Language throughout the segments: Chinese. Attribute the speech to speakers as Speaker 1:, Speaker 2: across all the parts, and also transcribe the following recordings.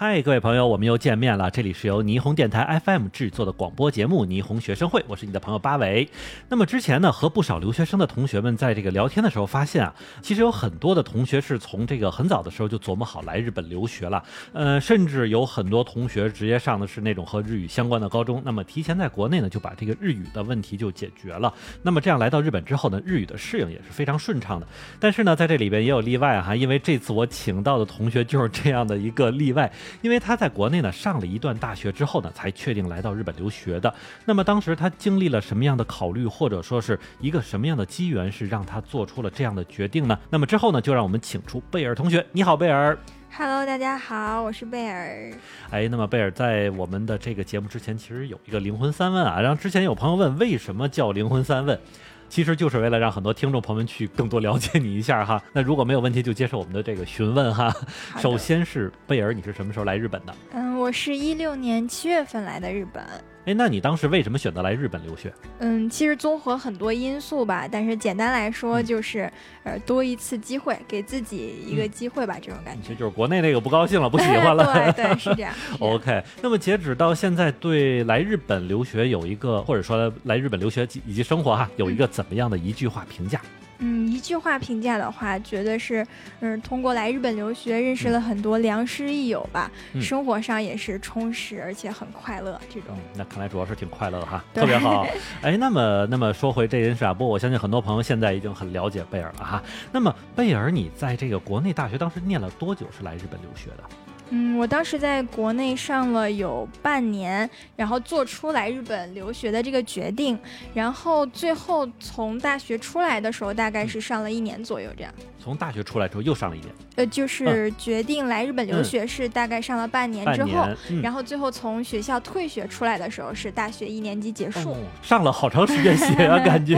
Speaker 1: 嗨，各位朋友，我们又见面了。这里是由霓虹电台 FM 制作的广播节目《霓虹学生会》，我是你的朋友八维。那么之前呢，和不少留学生的同学们在这个聊天的时候，发现啊，其实有很多的同学是从这个很早的时候就琢磨好来日本留学了。呃，甚至有很多同学直接上的是那种和日语相关的高中，那么提前在国内呢就把这个日语的问题就解决了。那么这样来到日本之后呢，日语的适应也是非常顺畅的。但是呢，在这里边也有例外哈，因为这次我请到的同学就是这样的一个例外。因为他在国内呢上了一段大学之后呢，才确定来到日本留学的。那么当时他经历了什么样的考虑，或者说是一个什么样的机缘，是让他做出了这样的决定呢？那么之后呢，就让我们请出贝尔同学。你好，贝尔。
Speaker 2: Hello，大家好，我是贝尔。
Speaker 1: 哎，那么贝尔在我们的这个节目之前，其实有一个灵魂三问啊。然后之前有朋友问，为什么叫灵魂三问？其实就是为了让很多听众朋友们去更多了解你一下哈。那如果没有问题，就接受我们的这个询问哈。首先是贝尔，你是什么时候来日本的？
Speaker 2: 嗯，我是一六年七月份来的日本。
Speaker 1: 哎，那你当时为什么选择来日本留学？
Speaker 2: 嗯，其实综合很多因素吧，但是简单来说就是，呃，多一次机会，给自己一个机会吧，这种感觉。
Speaker 1: 其实就是国内那个不高兴了，不喜欢了。
Speaker 2: 对对，是这样。
Speaker 1: OK，那么截止到现在，对来日本留学有一个，或者说来日本留学以及生活哈，有一个怎么样的一句话评价？
Speaker 2: 嗯，一句话评价的话，觉得是，嗯，通过来日本留学，认识了很多良师益友吧，生活上也是充实而且很快乐。这种，
Speaker 1: 那看来主要是挺快乐的哈，特别好。哎，那么，那么说回这件事啊，不过我相信很多朋友现在已经很了解贝尔了哈。那么，贝尔，你在这个国内大学当时念了多久是来日本留学的？
Speaker 2: 嗯，我当时在国内上了有半年，然后做出来日本留学的这个决定，然后最后从大学出来的时候，大概是上了一年左右这样。
Speaker 1: 从大学出来之后又上了一年，
Speaker 2: 呃，就是决定来日本留学是大概上了半年之后，然后最后从学校退学出来的时候是大学一年级结束，
Speaker 1: 上了好长时间学啊，感觉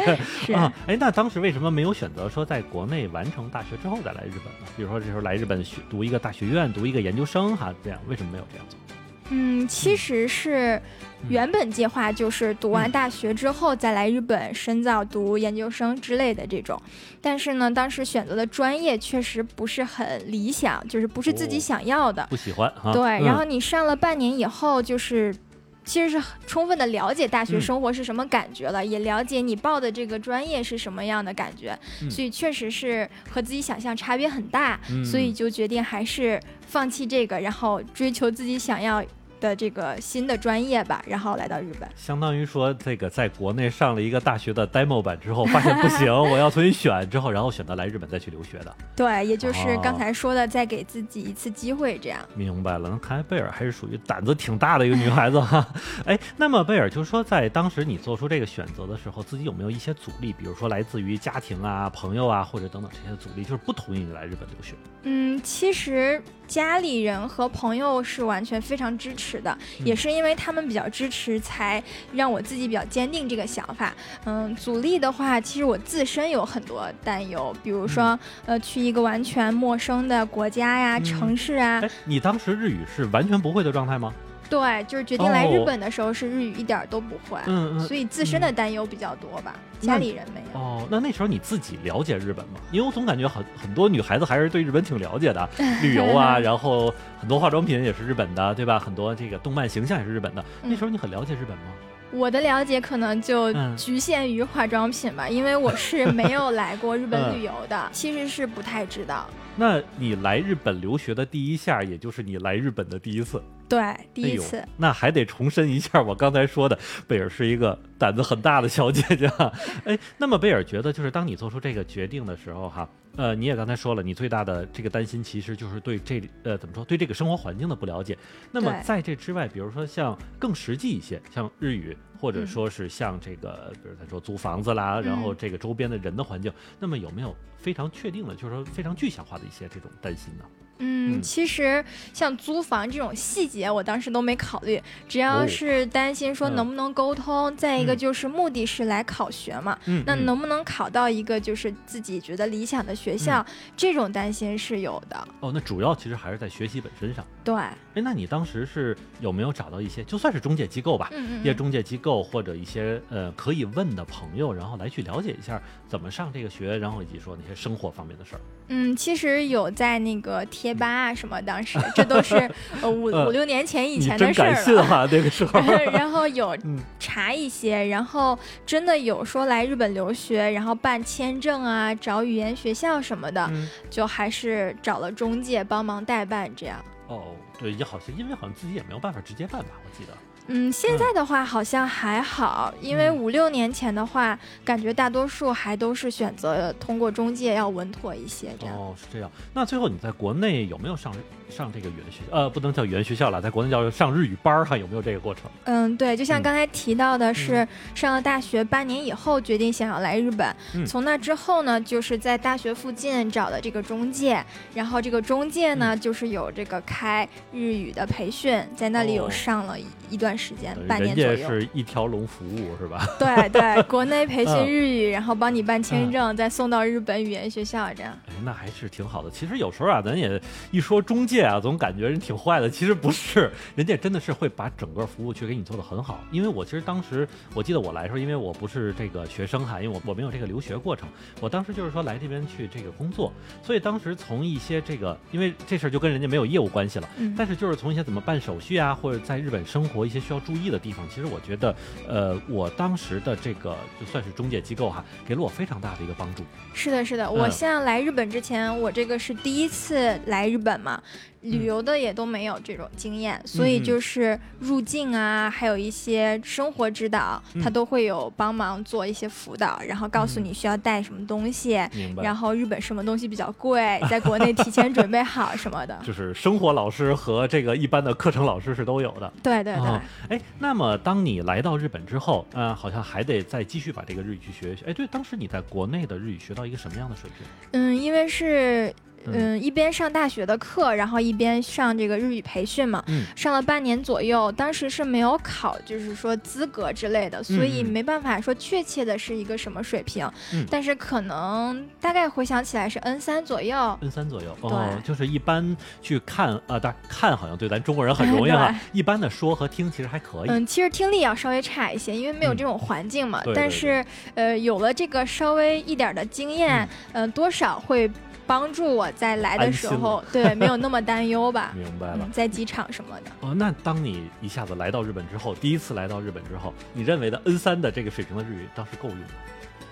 Speaker 2: 啊，
Speaker 1: 哎，那当时为什么没有选择说在国内完成大学之后再来日本呢？比如说这时候来日本学读一个大学院，读一个研究生哈，这样为什么没有这样做？
Speaker 2: 嗯，其实是原本计划就是读完大学之后再来日本深造读研究生之类的这种，但是呢，当时选择的专业确实不是很理想，就是不是自己想要的，
Speaker 1: 不喜欢。
Speaker 2: 对，然后你上了半年以后，就是其实是充分的了解大学生活是什么感觉了，也了解你报的这个专业是什么样的感觉，所以确实是和自己想象差别很大，所以就决定还是放弃这个，然后追求自己想要。的这个新的专业吧，然后来到日本，
Speaker 1: 相当于说这个在国内上了一个大学的 demo 版之后，发现不行，我要重新选之后，然后选择来日本再去留学的。
Speaker 2: 对，也就是刚才说的，再给自己一次机会，这样。
Speaker 1: 明白了，那看来贝尔还是属于胆子挺大的一个女孩子哈。哎，那么贝尔就是说，在当时你做出这个选择的时候，自己有没有一些阻力？比如说来自于家庭啊、朋友啊，或者等等这些阻力，就是不同意你来日本留学。
Speaker 2: 嗯，其实家里人和朋友是完全非常支持的，也是因为他们比较支持，才让我自己比较坚定这个想法。嗯，阻力的话，其实我自身有很多担忧，比如说，呃，去一个完全陌生的国家呀、城市啊。
Speaker 1: 哎，你当时日语是完全不会的状态吗？
Speaker 2: 对，就是决定来日本的时候是日语一点都不会，嗯嗯，所以自身的担忧比较多吧，家里人没有。
Speaker 1: 哦，那那时候你自己了解日本吗？因为我总感觉很很多女孩子还是对日本挺了解的，旅游啊，然后很多化妆品也是日本的，对吧？很多这个动漫形象也是日本的。那时候你很了解日本吗？
Speaker 2: 我的了解可能就局限于化妆品吧，因为我是没有 来过日本旅游的，其实是不太知道。
Speaker 1: 那你来日本留学的第一下，也就是你来日本的第一次。
Speaker 2: 对，第一次，
Speaker 1: 那还得重申一下我刚才说的，贝尔是一个胆子很大的小姐姐。哎，那么贝尔觉得，就是当你做出这个决定的时候，哈，呃，你也刚才说了，你最大的这个担心其实就是对这呃怎么说，对这个生活环境的不了解。那么在这之外，比如说像更实际一些，像日语，或者说是像这个，比如咱说租房子啦，然后这个周边的人的环境，那么有没有非常确定的，就是说非常具象化的一些这种担心呢？
Speaker 2: 嗯，其实像租房这种细节，我当时都没考虑，只要是担心说能不能沟通，再一个个就是目的是来考学嘛，
Speaker 1: 嗯，
Speaker 2: 那
Speaker 1: 嗯。
Speaker 2: 能不能考到一个就是自己觉得理想的学校，这种担心是有的。
Speaker 1: 哦，那主要其实还是在学习本身上。
Speaker 2: 对，
Speaker 1: 哎，那你当时是有没有找到一些，就算是中介机构吧，
Speaker 2: 嗯嗯嗯。
Speaker 1: 一些中介机构或者一些呃可以问的朋友，然后来去了解一下怎么上这个学，然后以及说那些生活方面的事儿。
Speaker 2: 嗯，其实有在那个贴吧啊什么，当时 这都是呃五
Speaker 1: 呃
Speaker 2: 五六年前以前的事儿了。
Speaker 1: 信哈，那个时候。
Speaker 2: 然后有
Speaker 1: 嗯
Speaker 2: 查一些，然后真的有说来日本留学，然后办签证啊，找语言学校什么的，
Speaker 1: 嗯
Speaker 2: 就还是找了中介帮忙代办这样。
Speaker 1: 哦，对，也好像因为好像自己也没有办法直接办吧，我记得。
Speaker 2: 嗯，现在的话好像还好，因为
Speaker 1: 嗯
Speaker 2: 五六年前的话，感觉大多数还都是选择通过中介要稳妥一些这样。
Speaker 1: 哦，是这样。那最后你在国内有没有上上这个语言学校？呃，不能叫语言学校了，在国内叫上日语班儿哈，有没有这个过程？
Speaker 2: 嗯，对，就像
Speaker 1: 嗯
Speaker 2: 刚才提到的是，上了大学半年以后决定想要来日本，
Speaker 1: 嗯
Speaker 2: 从那之后呢，就是在大学附近找的这个中介，然后这个中介呢，
Speaker 1: 嗯
Speaker 2: 就是有这个开日语的培训，在那里有
Speaker 1: 哦
Speaker 2: 上了一一段时间，半年左右。
Speaker 1: 是一条龙服务是吧？
Speaker 2: 对对，国内培训
Speaker 1: 嗯
Speaker 2: 日语，然后帮你办签证，再送到日本语言学校，这样。
Speaker 1: 哎，那还是挺好的。其实有时候啊，咱也一说中介啊，总感觉人挺坏的。其实不是，人家真的是会把整个服务去给你做得很好。因为我其实当时，我记得我来的时候，因为我不是这个学生哈，因为我我没有这个留学过程，我当时就是说来这边去这个工作，所以当时从一些这个，因为这事儿就跟人家没有业务关系了。
Speaker 2: 嗯，
Speaker 1: 但是就是从一些怎么办手续啊，或者在日本生活一些需要注意的地方，其实我觉得，呃，我当时的这个就算是中介机构哈，给了我非常大的一个帮助。
Speaker 2: 是的，是的。我
Speaker 1: 嗯
Speaker 2: 像来日本之前，我这个是第一次来日本嘛，旅游的也都没有这种经验，所以
Speaker 1: 嗯
Speaker 2: 就是入境啊，还有一些生活指导，
Speaker 1: 嗯
Speaker 2: 他都会有帮忙做一些辅导，然后告诉
Speaker 1: 嗯
Speaker 2: 你需要带什么东西，然后日本什么东西比较贵，在国内提前准备好什么的。
Speaker 1: 就是生活老师和这个一般的课程老师是都有的。
Speaker 2: 对对对。
Speaker 1: 哦哎，那么当你来到日本之后，呃，好像还得再继续把这个日语去学一学。哎，对，当时你在国内的日语学到一个什么样的水平？
Speaker 2: 嗯，因为是
Speaker 1: 嗯。
Speaker 2: 嗯一边上大学的课，然后一边上这个日语培训嘛，
Speaker 1: 嗯。
Speaker 2: 上了半年左右，当时是没有考，就是说资格之类的，所以
Speaker 1: 嗯。
Speaker 2: 没办法说确切的是一个什么水平，
Speaker 1: 嗯。
Speaker 2: 但是可能大概回想起来是 N 三左右。
Speaker 1: N 三左右哦，
Speaker 2: 对。
Speaker 1: 就是一般去看啊，当然看好像对咱中国人很容易哈，一般的说和听其实还可以。
Speaker 2: 嗯，其实听力要稍微差一些，因为没有
Speaker 1: 嗯
Speaker 2: 这种环境嘛。
Speaker 1: 对对对。
Speaker 2: 但是，呃，有了这个稍微一点的经验，呃，多少会帮助我在来的时候，对，没有那么担忧吧。
Speaker 1: 明白了
Speaker 2: 嗯，。在机场什么的。
Speaker 1: 哦，那当你一下子来到日本之后，第一次来到日本之后，你认为的 N 三的这个水平的日语，当时够用吗？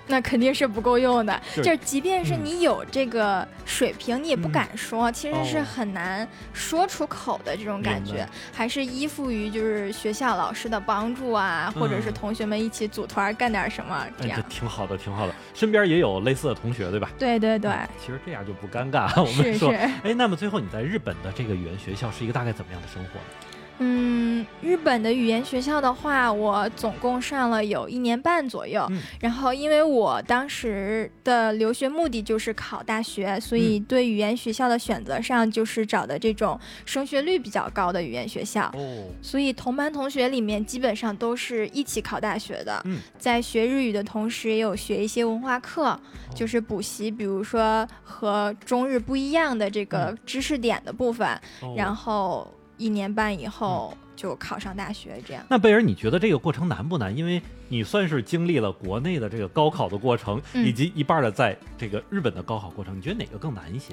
Speaker 2: 那肯定是不够用的，
Speaker 1: 就
Speaker 2: 就是是即便是
Speaker 1: 嗯
Speaker 2: 你有这个水平，你也不
Speaker 1: 嗯
Speaker 2: 敢说，其实是
Speaker 1: 哦
Speaker 2: 很难说出口的这种感觉，还是依附于就是学校老师的帮助啊，或者是
Speaker 1: 嗯
Speaker 2: 同学们一起组团干点什么这
Speaker 1: 哎，
Speaker 2: 样
Speaker 1: 这。挺好的，挺好的。身边也有类似的同学，对吧？
Speaker 2: 对对对，
Speaker 1: 嗯其实这样就不尴尬。我们
Speaker 2: 是
Speaker 1: 说，
Speaker 2: 是，
Speaker 1: 哎，那么最后你在日本的这个语言学校是一个大概怎么样的生活呢？
Speaker 2: 嗯，日本的语言学校的话，我总共上了有一年半左右。
Speaker 1: 嗯。
Speaker 2: 然后，因为我当时的留学目的就是考大学，所以对语言学校的选择上就是找的这种升学率比较高的语言学校。
Speaker 1: 哦，
Speaker 2: 所以同班同学里面基本上都是一起考大学的，
Speaker 1: 嗯。
Speaker 2: 在学日语的同时也有学一些文化课，就是补习，比如说和中日不一样的这个
Speaker 1: 嗯。
Speaker 2: 知识点的部分，
Speaker 1: 哦。
Speaker 2: 然后一年半以后就考上大学，这样。
Speaker 1: 那贝尔，你觉得这个过程难不难？因为你算是经历了国内的这个高考的过程，
Speaker 2: 嗯
Speaker 1: 以及一半的在这个日本的高考过程，你觉得哪个更难一些？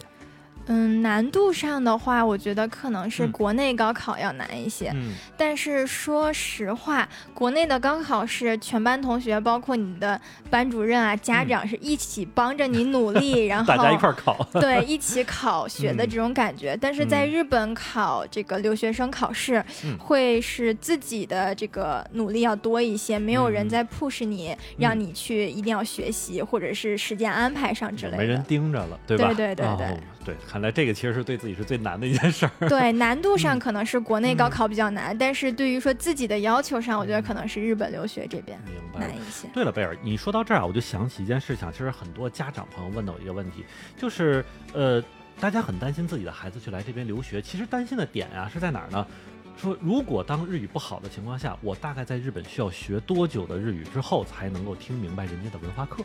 Speaker 2: 嗯，难度上的话，我觉得可能是
Speaker 1: 嗯
Speaker 2: 国内高考要难一些。
Speaker 1: 嗯，
Speaker 2: 但是说实话，国内的高考是全班同学，包括你的班主任啊、家长是一起帮着你努力，然后
Speaker 1: 大家一块考。
Speaker 2: 对一起考学的
Speaker 1: 嗯
Speaker 2: 这种感觉。但是在
Speaker 1: 嗯
Speaker 2: 日本考这个留学生考试，
Speaker 1: 嗯
Speaker 2: 会是自己的这个努力要多一些，没有人
Speaker 1: 嗯
Speaker 2: 在 push 你，让你去一定要学习，或者是时间安排上之类的。
Speaker 1: 没人盯着了，对吧？
Speaker 2: 对对对对
Speaker 1: 哦对，看来这个其实是对自己是最难的一件事儿。
Speaker 2: 对，难度上
Speaker 1: 嗯
Speaker 2: 可能是国内高
Speaker 1: 嗯
Speaker 2: 考比较难，但是对于说自己的要求上，我觉得可能是日本留学这边
Speaker 1: 明白了。
Speaker 2: 难一些。
Speaker 1: 对了，贝尔，你说到这儿啊，我就想起一件事情，其实很多家长朋友问到我一个问题，就是呃，大家很担心自己的孩子去来这边留学，其实担心的点啊是在哪儿呢？说如果当日语不好的情况下，我大概在日本需要学多久的日语之后才能够听明白人家的文化课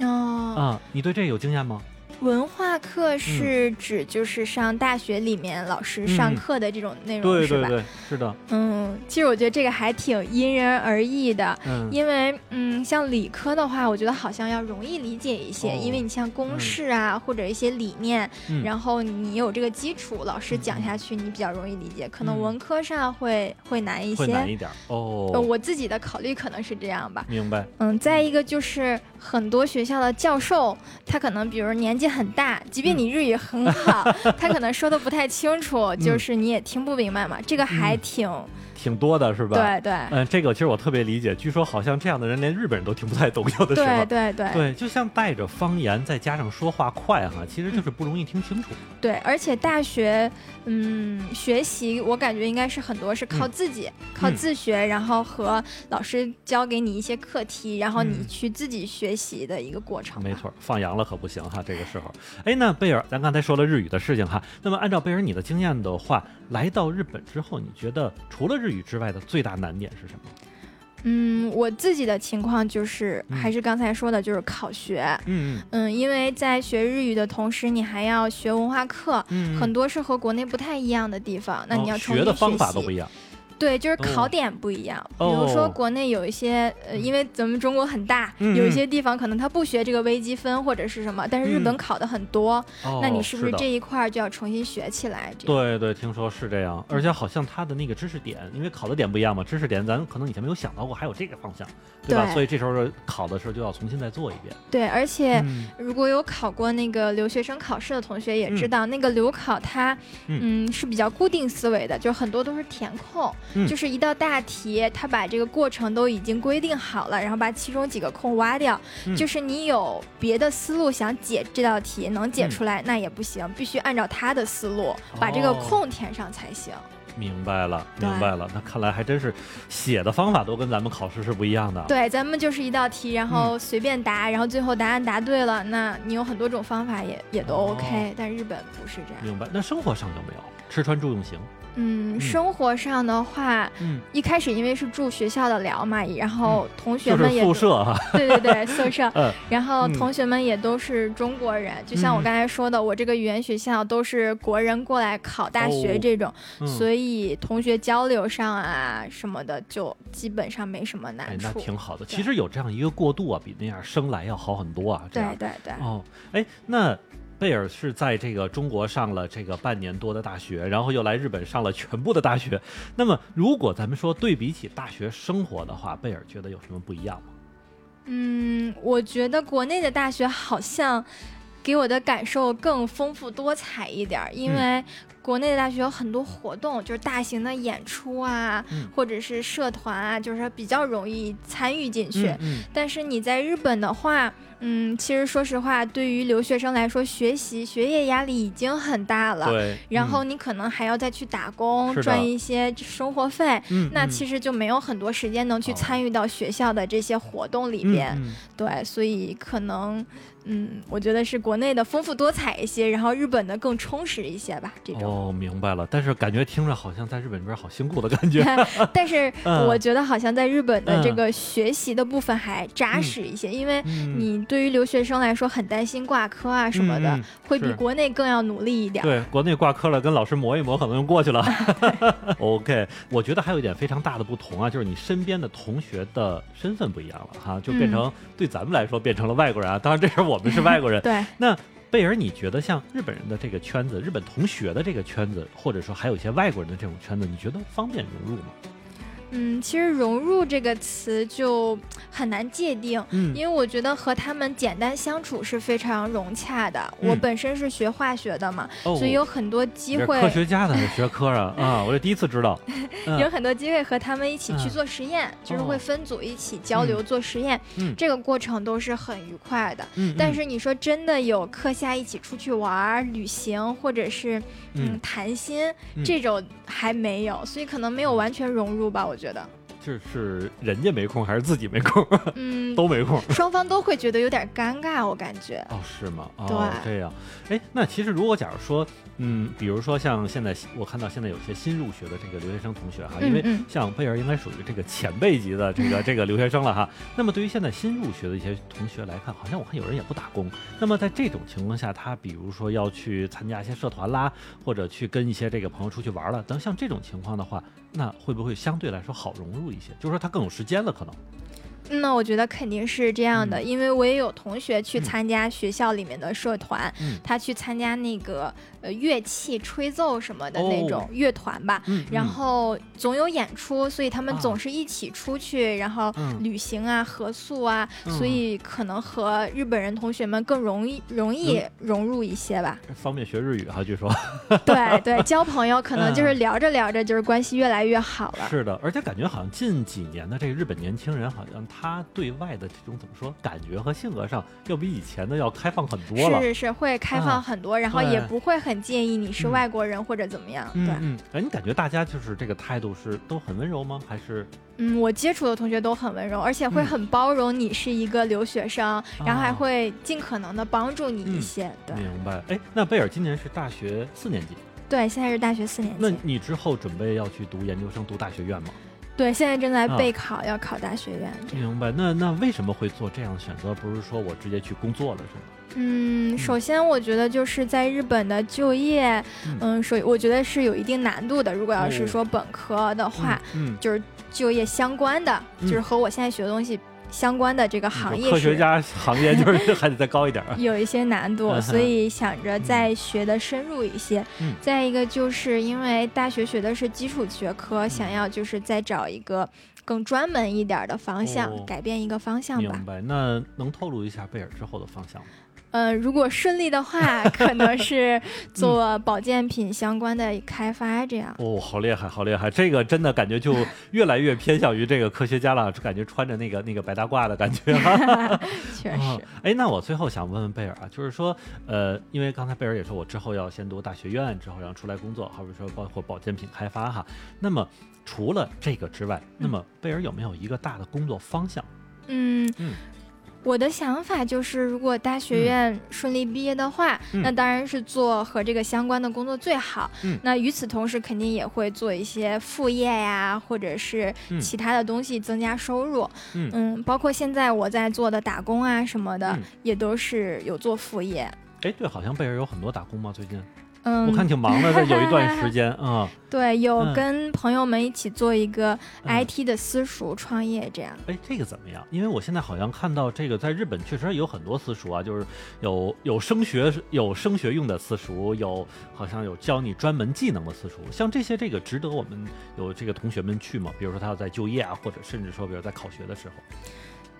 Speaker 2: 哦，
Speaker 1: 啊？你对这有经验吗？
Speaker 2: 文化课是指就是上大学里面老师上课的这种内容，
Speaker 1: 对
Speaker 2: 是吧？
Speaker 1: 对对，是的，
Speaker 2: 嗯，其实我觉得这个还挺因人而异的，
Speaker 1: 嗯，
Speaker 2: 因为嗯，像理科的话，我觉得好像要容易理解一些，
Speaker 1: 哦
Speaker 2: 因为你像公式啊、或者一些理念，
Speaker 1: 嗯
Speaker 2: 然后你有这个基础，老师讲下去你比较容易理解。可能
Speaker 1: 嗯
Speaker 2: 文科上会会难一些。
Speaker 1: 会难一点
Speaker 2: 呃，
Speaker 1: 哦。
Speaker 2: 我自己的考虑可能是这样吧。
Speaker 1: 明白，
Speaker 2: 嗯，再一个就是很多学校的教授，他可能比如年纪很大，即便你日语很好，他可能说的不太清楚，就是你也听不明白嘛。这个还挺、
Speaker 1: 挺多的是吧？。
Speaker 2: 对对、
Speaker 1: 嗯，这个其实我特别理解。据说好像这样的人连日本人都听不太懂，有的时候。
Speaker 2: 对对对
Speaker 1: 对，就像带着方言，再加上说话快哈，其实就是不容易听清楚。
Speaker 2: 对，而且大学，嗯，学习我感觉应该是很多是靠
Speaker 1: 嗯
Speaker 2: 自己，靠自学，然后和老师教给你一些课题，然后你
Speaker 1: 嗯
Speaker 2: 去自己学习的一个过程。
Speaker 1: 没。错，放羊了可不行哈，这个时候。哎，那贝尔，咱刚才说了日语的事情哈，那么按照贝尔你的经验的话，来到日本之后，你觉得除了日语之外的最大难点是什么？
Speaker 2: 嗯，我自己的情况就是，
Speaker 1: 嗯
Speaker 2: 还是刚才说的，就是考学。
Speaker 1: 嗯
Speaker 2: 嗯，因为在学日语的同时，你还要学文化课，
Speaker 1: 嗯
Speaker 2: 很多是和国内不太一样的地方，那你要
Speaker 1: 哦
Speaker 2: 重新
Speaker 1: 学的方法
Speaker 2: 习
Speaker 1: 都不一样。
Speaker 2: 对，就是
Speaker 1: 哦
Speaker 2: 考点不一样。
Speaker 1: 哦
Speaker 2: 比如说国内有一些，呃，因为咱们中国很大，
Speaker 1: 嗯
Speaker 2: 有一些地方可能他不学这个微积分或者是什么，但是日本
Speaker 1: 嗯
Speaker 2: 考的很多，
Speaker 1: 哦，
Speaker 2: 那你是不是这一块儿就要重新学起来？
Speaker 1: 对对，听说是这样，而且好像他的那个知识点，因为考的点不一样嘛，知识点咱可能以前没有想到过还有这个方向，对吧？
Speaker 2: 对
Speaker 1: 所以这时候考的时候就要重新再做一遍。
Speaker 2: 对，而且。
Speaker 1: 嗯
Speaker 2: 如果有考过那个留学生考试的同学也知道，那个留考它，
Speaker 1: 嗯
Speaker 2: 嗯是比较固定思维的，就很多都是填空，
Speaker 1: 嗯
Speaker 2: 就是一道大题，他把这个过程都已经规定好了，然后把其中几个空挖掉。
Speaker 1: 嗯
Speaker 2: 就是你有别的思路想解这道题，能解
Speaker 1: 嗯
Speaker 2: 出来、那也不行，必须按照他的思路把这个
Speaker 1: 哦
Speaker 2: 空填上才行。
Speaker 1: 明白了，明白了。那看来还真是写的方法都跟咱们考试是不一样的。
Speaker 2: 对，咱们就是一道题，然
Speaker 1: 嗯
Speaker 2: 后随便答，然后最后答案答对了，那你有很多种方法也也都
Speaker 1: 哦
Speaker 2: OK，、但日本不是这样。
Speaker 1: 明白。那生活上有没有吃穿住用行？
Speaker 2: 嗯，
Speaker 1: 嗯。
Speaker 2: 生活上的话，
Speaker 1: 嗯，
Speaker 2: 一开始因为是住学校的寮嘛，然后同学们也、
Speaker 1: 宿舍 哈。
Speaker 2: 对对对，宿舍，
Speaker 1: 嗯。
Speaker 2: 然后
Speaker 1: 嗯。
Speaker 2: 同学们也都是中国人，就像我
Speaker 1: 嗯。
Speaker 2: 刚才说的，我这个语言学校都是国人过来考大学
Speaker 1: 哦。
Speaker 2: 这种，
Speaker 1: 嗯。
Speaker 2: 所以同学交流上啊什么的，就基本上没什么
Speaker 1: 哎
Speaker 2: 难，
Speaker 1: 那
Speaker 2: 处。
Speaker 1: 挺好的。其实有这样一个过渡啊，比那样生来要好很多啊。
Speaker 2: 对对对，
Speaker 1: 哦，哎，那贝尔是在这个中国上了这个半年多的大学，然后又来日本上了全部的大学。那么，如果咱们说对比起大学生活的话，贝尔觉得有什么不一样吗？
Speaker 2: 嗯，我觉得国内的大学好像给我的感受更丰富多彩一点儿，因为国内的大学有很多活动，就是大型的演出啊，
Speaker 1: 嗯
Speaker 2: 或者是社团啊，就是比较容易参与进去。
Speaker 1: 嗯
Speaker 2: 但是你在日本的话，嗯，其实说实话，对于留学生来说，学习学业压力已经很大了。
Speaker 1: 对，
Speaker 2: 然后
Speaker 1: 嗯
Speaker 2: 你可能还要再去打工赚一些生活费，
Speaker 1: 嗯，
Speaker 2: 那
Speaker 1: 嗯
Speaker 2: 其实就没有很多时间能去
Speaker 1: 哦
Speaker 2: 参与到学校的这些活动里
Speaker 1: 嗯
Speaker 2: 边。
Speaker 1: 嗯
Speaker 2: 对，所以可能，嗯，我觉得是国内的丰富多彩一些，然后日本的更充实一些吧。这种，
Speaker 1: 哦，明白了。但是感觉听着好像在日本这边好辛苦的感觉。
Speaker 2: 但是
Speaker 1: 嗯
Speaker 2: 我觉得好像在日本的这
Speaker 1: 嗯
Speaker 2: 个学习的部分还扎实一些，因为
Speaker 1: 嗯
Speaker 2: 你对于留学生来说很担心挂科啊什么的，会比国内更要努力一点。
Speaker 1: 对，国内挂科了，跟老师磨一磨，可能就过去了。OK，我觉得还有一点非常大的不同啊，就是你身边的同学的身份不一样了哈，就变成、对咱们来说变成了外国人啊。当然，这时候我们是外国人。
Speaker 2: 对，
Speaker 1: 那贝尔，你觉得像日本人的这个圈子，日本同学的这个圈子，或者说还有一些外国人的这种圈子，你觉得方便融入吗？
Speaker 2: 嗯，其实“融入”这个词就很难界定。
Speaker 1: 嗯。
Speaker 2: 因为我觉得和他们简单相处是非常融洽的。我
Speaker 1: 嗯。
Speaker 2: 本身是学化学的嘛，
Speaker 1: 哦。
Speaker 2: 所以有很多机会，
Speaker 1: 科学家的学科啊？啊，我这第一次知道。嗯。
Speaker 2: 有很多机会和他们一起去
Speaker 1: 嗯。
Speaker 2: 做实验，就是
Speaker 1: 哦。
Speaker 2: 会分组一起交流做实验，
Speaker 1: 嗯。
Speaker 2: 这个过程都是很愉快的。
Speaker 1: 嗯，
Speaker 2: 但是你说真的有课下一起出去玩儿、旅行，或者是嗯。
Speaker 1: 嗯
Speaker 2: 谈心、
Speaker 1: 嗯。
Speaker 2: 这种还没有，所以可能没有完全融入吧，我觉得。
Speaker 1: 这是人家没空还是自己没空？
Speaker 2: 嗯，
Speaker 1: 都没空。
Speaker 2: 双方都会觉得有点尴尬，我感觉。
Speaker 1: 哦，是吗？哦，
Speaker 2: 对
Speaker 1: 这样。哎，那其实如果假如说，嗯，比如说像现在我看到现在有些新入学的这个留学生同学哈，因为像贝尔应该属于这个前辈级的这个这个留学生了哈。那么对于现在新入学的一些同学来看，好像我看有人也不打工。那么在这种情况下，他比如说要去参加一些社团啦，或者去跟一些这个朋友出去玩了，等像这种情况的话，那会不会相对来说好融入一些？就是说他更有时间了，可能。
Speaker 2: 那我觉得肯定是这样的，
Speaker 1: 嗯
Speaker 2: 因为我也有同学去
Speaker 1: 嗯
Speaker 2: 参加学校里面的社团，
Speaker 1: 嗯
Speaker 2: 他去参加那个呃乐器吹奏什么的那
Speaker 1: 哦
Speaker 2: 种乐团吧。
Speaker 1: 嗯
Speaker 2: 然后总有演出，所以他们
Speaker 1: 啊
Speaker 2: 总是一起出去，然后
Speaker 1: 嗯
Speaker 2: 旅行啊、合宿啊，
Speaker 1: 嗯
Speaker 2: 所以可能和日本人同学们更容易容易
Speaker 1: 嗯
Speaker 2: 融入一些吧。
Speaker 1: 方便学日语哈，据说。
Speaker 2: 对对，交朋友可能就是
Speaker 1: 嗯
Speaker 2: 聊着聊着就是关系越来越好了。
Speaker 1: 是的，而且感觉好像近几年的这个日本年轻人，好像他对外的这种怎么说，感觉和性格上要比以前的要开放很多了。
Speaker 2: 是是是，会开
Speaker 1: 啊
Speaker 2: 放很多，然后也不会很介意你是
Speaker 1: 嗯
Speaker 2: 外国人或者怎么样。对，
Speaker 1: 嗯嗯，哎，你感觉大家就是这个态度是都很温柔吗？还是
Speaker 2: 嗯，我接触的同学都很温柔，而且会
Speaker 1: 嗯
Speaker 2: 很包容你是一个留学生，然后还
Speaker 1: 啊
Speaker 2: 会尽可能的帮助你一
Speaker 1: 嗯
Speaker 2: 些。对
Speaker 1: 明白？哎，那贝尔今年是大学四年级，
Speaker 2: 对，现在是大学四年级那，
Speaker 1: 你之后准备要去读研究生、读大学院吗？
Speaker 2: 对，现在正在
Speaker 1: 啊
Speaker 2: 备考，要考大学院。
Speaker 1: 明白？那那为什么会做这样的选择？不是说我直接去工作了，是吗？
Speaker 2: 嗯，首先我觉得就是在日本的就业，
Speaker 1: 嗯
Speaker 2: 嗯，首我觉得是有一定难度的。如果要
Speaker 1: 哦
Speaker 2: 是说本科的话，
Speaker 1: 嗯，嗯
Speaker 2: 就是就业相关的，
Speaker 1: 嗯
Speaker 2: 就是和我现在学的东西相关的这个行业
Speaker 1: 科学家行业就是 还得再高一点儿。
Speaker 2: 有一些难度，所以想着再学的深入一些。
Speaker 1: 嗯
Speaker 2: 再一个就是因为大学学的是基础学科，想要就是再找一个更专门一点的方向，
Speaker 1: 哦
Speaker 2: 改变一个方向吧
Speaker 1: 明。白？那能透露一下贝尔之后的方向吗？
Speaker 2: 呃，如果顺利的话，可能是做保健品相关的开发这样。
Speaker 1: 哦，好厉害，好厉害！这个真的感觉就越来越偏向于这个科学家了，就感觉穿着那个那个白大褂的感觉哈。
Speaker 2: 确
Speaker 1: 啊
Speaker 2: 实，
Speaker 1: 哎，那我最后想问问贝尔啊，就是说，呃，因为刚才贝尔也说我之后要先读大学院，之后然后出来工作，好比说包括保健品开发哈。那么除了这个之外，那么贝尔有没有一个大的工作方向？
Speaker 2: 嗯。
Speaker 1: 嗯
Speaker 2: 我的想法就是，如果大学院顺利毕业的话，
Speaker 1: 嗯
Speaker 2: 那当然是做和这个相关的工作最好。
Speaker 1: 嗯
Speaker 2: 那与此同时，肯定也会做一些副业呀，或者是
Speaker 1: 嗯
Speaker 2: 其他的东西增加收入。
Speaker 1: 嗯
Speaker 2: 包括现在我在做的打工啊什么的，
Speaker 1: 嗯
Speaker 2: 也都是有做副业。
Speaker 1: 哎，对，好像贝尔有很多打工吗？最近
Speaker 2: 嗯，
Speaker 1: 我看挺忙的，这有一段时间啊。
Speaker 2: 对，有
Speaker 1: 嗯
Speaker 2: 跟朋友们一起做一个
Speaker 1: 嗯
Speaker 2: IT 的私塾创业，这样。
Speaker 1: 哎，这个怎么样？因为我现在好像看到这个在日本确实有很多私塾啊，就是有有升学有升学用的私塾，有好像有教你专门技能的私塾。像这些，这个值得我们有这个同学们去吗？比如说他要在就业啊，或者甚至说，比如在考学的时候，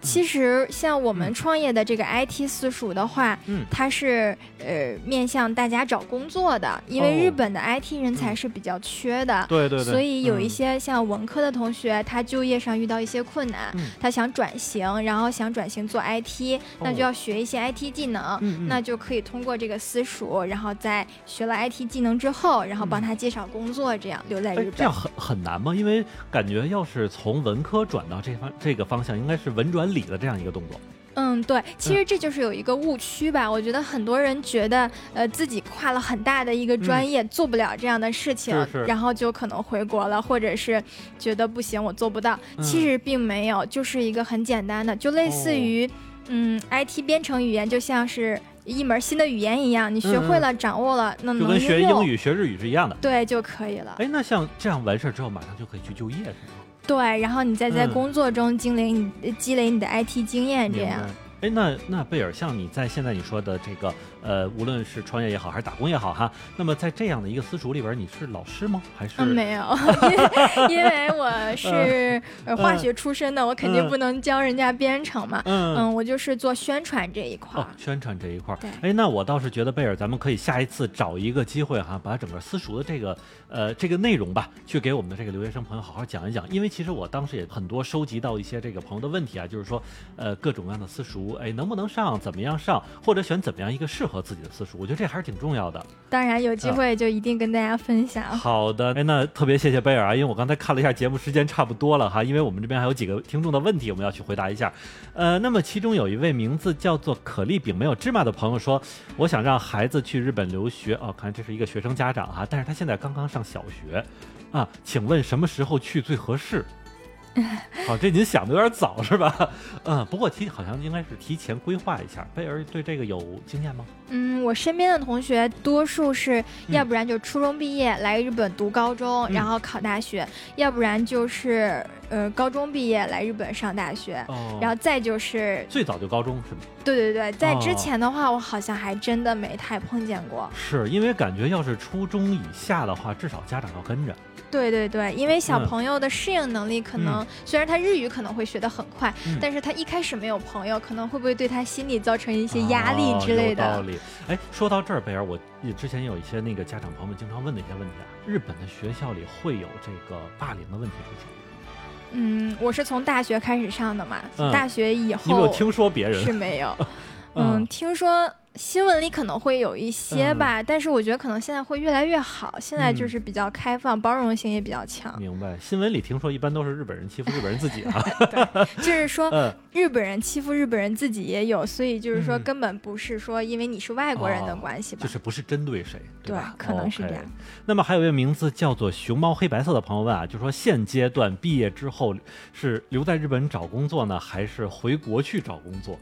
Speaker 2: 其实像我们
Speaker 1: 嗯。
Speaker 2: 创业的这个 IT 私塾的话，
Speaker 1: 嗯。
Speaker 2: 它是呃面向大家找工作的，因为
Speaker 1: 哦。
Speaker 2: 日本的 IT 人才
Speaker 1: 嗯。
Speaker 2: 是比较缺的。
Speaker 1: 对对对，
Speaker 2: 所以有一
Speaker 1: 嗯
Speaker 2: 些像文科的同学，他就业上遇到一些困难，
Speaker 1: 嗯。
Speaker 2: 他想转型，然后想转型做 IT，、那就要学一些 IT 技能。那就可以通过这个私塾，然后在学了 IT 技能之后，然后帮
Speaker 1: 嗯
Speaker 2: 他介绍工作，这样留在
Speaker 1: 哎
Speaker 2: 日，本。
Speaker 1: 这样很很难吗？因为感觉要是从文科转到这方这个方向，应该是文转理的这样一个动作。
Speaker 2: 嗯，对，其实这就是有一个误区吧。我觉得很多人觉得，呃，自己跨了很大的一个专业，做不了这样的事情，
Speaker 1: 嗯是是
Speaker 2: 然后就可能回国了，或者是觉得不行，我做不到。
Speaker 1: 嗯
Speaker 2: 其实并没有，就是一个很简单的，就类似于，嗯，IT 编程语言就像是一门新的语言一样，你学会了、掌握了，那
Speaker 1: 就跟学英语、学日语是一样的。
Speaker 2: 对就可以了。
Speaker 1: 哎，那像这样完事儿之后，马上就可以去就业，是吗？
Speaker 2: 对，然后你再在
Speaker 1: 嗯
Speaker 2: 工作中积累你、积累你的 IT 经验，这样。
Speaker 1: 哎，那那贝尔，像你在现在你说的这个，呃，无论是创业也好，还是打工也好，哈，那么在这样的一个私塾里边，你是老师吗？还是？
Speaker 2: 嗯，没有，因为因为我是呃化学出身的，我肯定
Speaker 1: 嗯
Speaker 2: 不能教人家编程嘛。
Speaker 1: 嗯
Speaker 2: 嗯，我就是做宣传这一块
Speaker 1: 哦
Speaker 2: 儿。，
Speaker 1: 宣传这一块儿
Speaker 2: 对，
Speaker 1: 哎，那我倒是觉得贝尔，咱们可以下一次找一个机会哈，把整个私塾的这个呃这个内容吧，去给我们的这个留学生朋友好好讲一讲。因为其实我当时也很多收集到一些这个朋友的问题啊，就是说呃各种各样的私塾书，哎，能不能上，怎么样上，或者选怎么样一个适合自己的私塾，我觉得这还是挺重要的。
Speaker 2: 当然有机会就一定跟大家分享。
Speaker 1: 好的，哎，那特别谢谢贝尔啊，因为我刚才看了一下节目时间差不多了哈，因为我们这边还有几个听众的问题我们要去回答一下。呃，那么其中有一位名字叫做可丽饼没有芝麻的朋友说，我想让孩子去日本留学哦，看这是一个学生家长哈，但是他现在刚刚上小学啊，请问什么时候去最合适？好，这您想的有点早是吧？嗯，不过提好像应该是提前规划一下。贝儿对这个有经验吗？
Speaker 2: 嗯，我身边的同学多数是要不然就初中毕业来日本读高中，然后考大学；要不然就是呃高中毕业来日本上大学，然后再就是
Speaker 1: 最早就高中是吗？
Speaker 2: 对对对，在之前的话，我好像还真的没太碰见过。
Speaker 1: 是因为感觉要是初中以下的话，至少家长要跟着。
Speaker 2: 对对对，因为小朋友的适应能力可能，虽然他日语可能会学得很快，但是他一开始没有朋友，可能会不会对他心理造成一些压力之类的？
Speaker 1: 有道理。哎，说到这儿，贝尔，我也之前有一些那个家长朋友们经常问的一些问题啊，日本的学校里会有这个霸凌的问题出现？
Speaker 2: 嗯，我是从大学开始上的嘛，大学以后
Speaker 1: 你有听说别人
Speaker 2: 是没有？嗯，听说。新闻里可能会有一些吧，但是我觉得可能现在会越来越好。现在就是比较开放，包容性也比较强。
Speaker 1: 明白。新闻里听说一般都是日本人欺负日本人自己啊。
Speaker 2: 对，就是说 日本人欺负日本人自己也有，所以就是说根本不是说因为你是外国人的关系吧？
Speaker 1: 就是不是针对谁，对吧？
Speaker 2: 可能是这样。
Speaker 1: 那么还有一位名字叫做熊猫黑白色的朋友问啊，就说现阶段毕业之后是留在日本找工作呢，还是回国去找工作？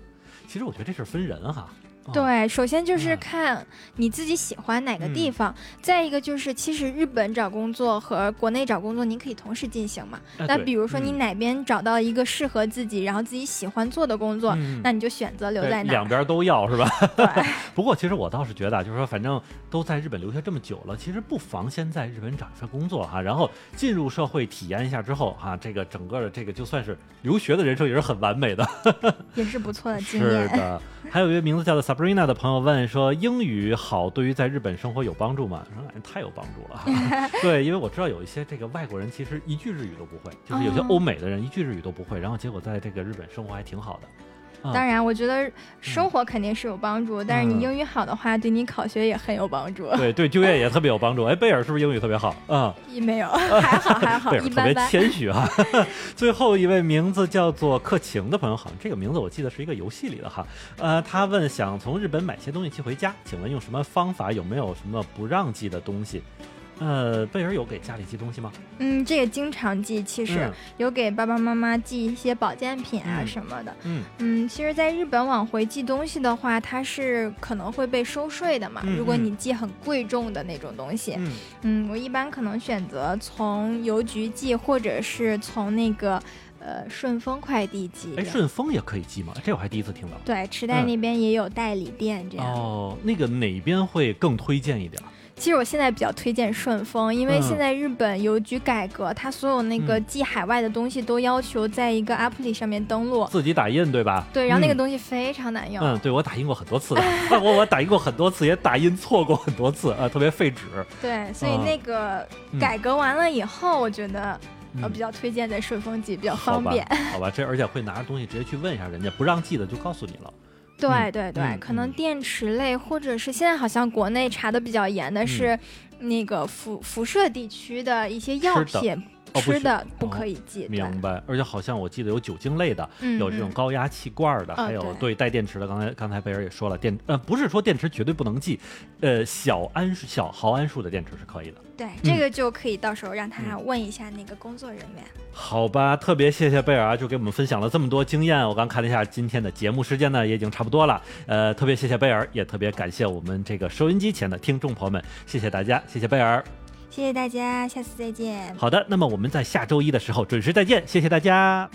Speaker 1: 其实我觉得这事分人哈。
Speaker 2: 对，首先就是看你自己喜欢哪个地方，再一个就是其实日本找工作和国内找工作，您可以同时进行嘛。那比如说你哪边找到一个适合自己，然后自己喜欢做的工作，那你就选择留在哪。
Speaker 1: 两边都要是吧？
Speaker 2: 对。
Speaker 1: 不过其实我倒是觉得，就是说反正都在日本留学这么久了，其实不妨先在日本找一份工作哈，然后进入社会体验一下之后哈，这个整个的这个就算是留学的人生也是很完美的，
Speaker 2: 也是不错的经验。
Speaker 1: 是的。还有一个名字叫做 Sabrina 的朋友问说：“英语好对于在日本生活有帮助吗？”说：“太有帮助了。对，因为我知道有一些这个外国人其实一句日语都不会，就是有些欧美的人一句日语都不会，然后结果在这个日本生活还挺好的。
Speaker 2: 当然，我觉得生活肯定是有帮助，但是你英语好的话，对你考学也很有帮助。
Speaker 1: 对对，就业也特别有帮助。哎，贝尔是不是英语特别好？嗯，
Speaker 2: 没有，还好还好，
Speaker 1: 贝尔特别谦虚哈。最后一位名字叫做克晴的朋友，好像这个名字我记得是一个游戏里的哈。呃，他问想从日本买些东西寄回家，请问用什么方法？有没有什么不让寄的东西？呃，贝尔有给家里寄东西吗？
Speaker 2: 嗯，这个经常寄，其实有给爸爸妈妈寄一些保健品啊什么的。嗯嗯，其实，在日本往回寄东西的话，它是可能会被收税的嘛。如果你寄很贵重的那种东西，嗯，我一般可能选择从邮局寄，或者是从那个呃顺丰快递寄。
Speaker 1: 哎，顺丰也可以寄吗？这我还第一次听到。
Speaker 2: 对，池袋那边也有代理店这样。
Speaker 1: 哦，那个哪边会更推荐一点？
Speaker 2: 其实我现在比较推荐顺丰，因为现在日本邮局改革，它所有那个寄海外的东西都要求在一个 app 里上面登录，
Speaker 1: 自己打印，对吧？
Speaker 2: 对，然后那个东西非常难用。
Speaker 1: 嗯，对我打印过很多次，我我打印过很多次，也打印错过很多次，啊，特别费纸。
Speaker 2: 对，所以那个改革完了以后，我觉得呃比较推荐在顺丰寄，比较方便。
Speaker 1: 好吧，这而且会拿着东西直接去问一下人家，不让寄的就告诉你了。
Speaker 2: 对对对，可能电池类，或者是现在好像国内查的比较严的是，那个辐辐射地区的一些药品。吃的不可以寄，
Speaker 1: 明白。而且好像我记得有酒精类的，有这种高压气罐的，还有对带电池的。刚才刚才贝尔也说了，电呃不是说电池绝对不能寄，呃小安小毫安数的电池是可以的。
Speaker 2: 对，这个就可以到时候让他问一下那个工作人员。
Speaker 1: 好吧，特别谢谢贝尔啊，就给我们分享了这么多经验。我刚看了一下今天的节目时间呢，也已经差不多了。呃，特别谢谢贝尔，也特别感谢我们这个收音机前的听众朋友们，谢谢大家，谢谢贝尔。
Speaker 2: 谢谢大家，下次再见。
Speaker 1: 好的，那么我们在下周一的时候准时再见，谢谢大家。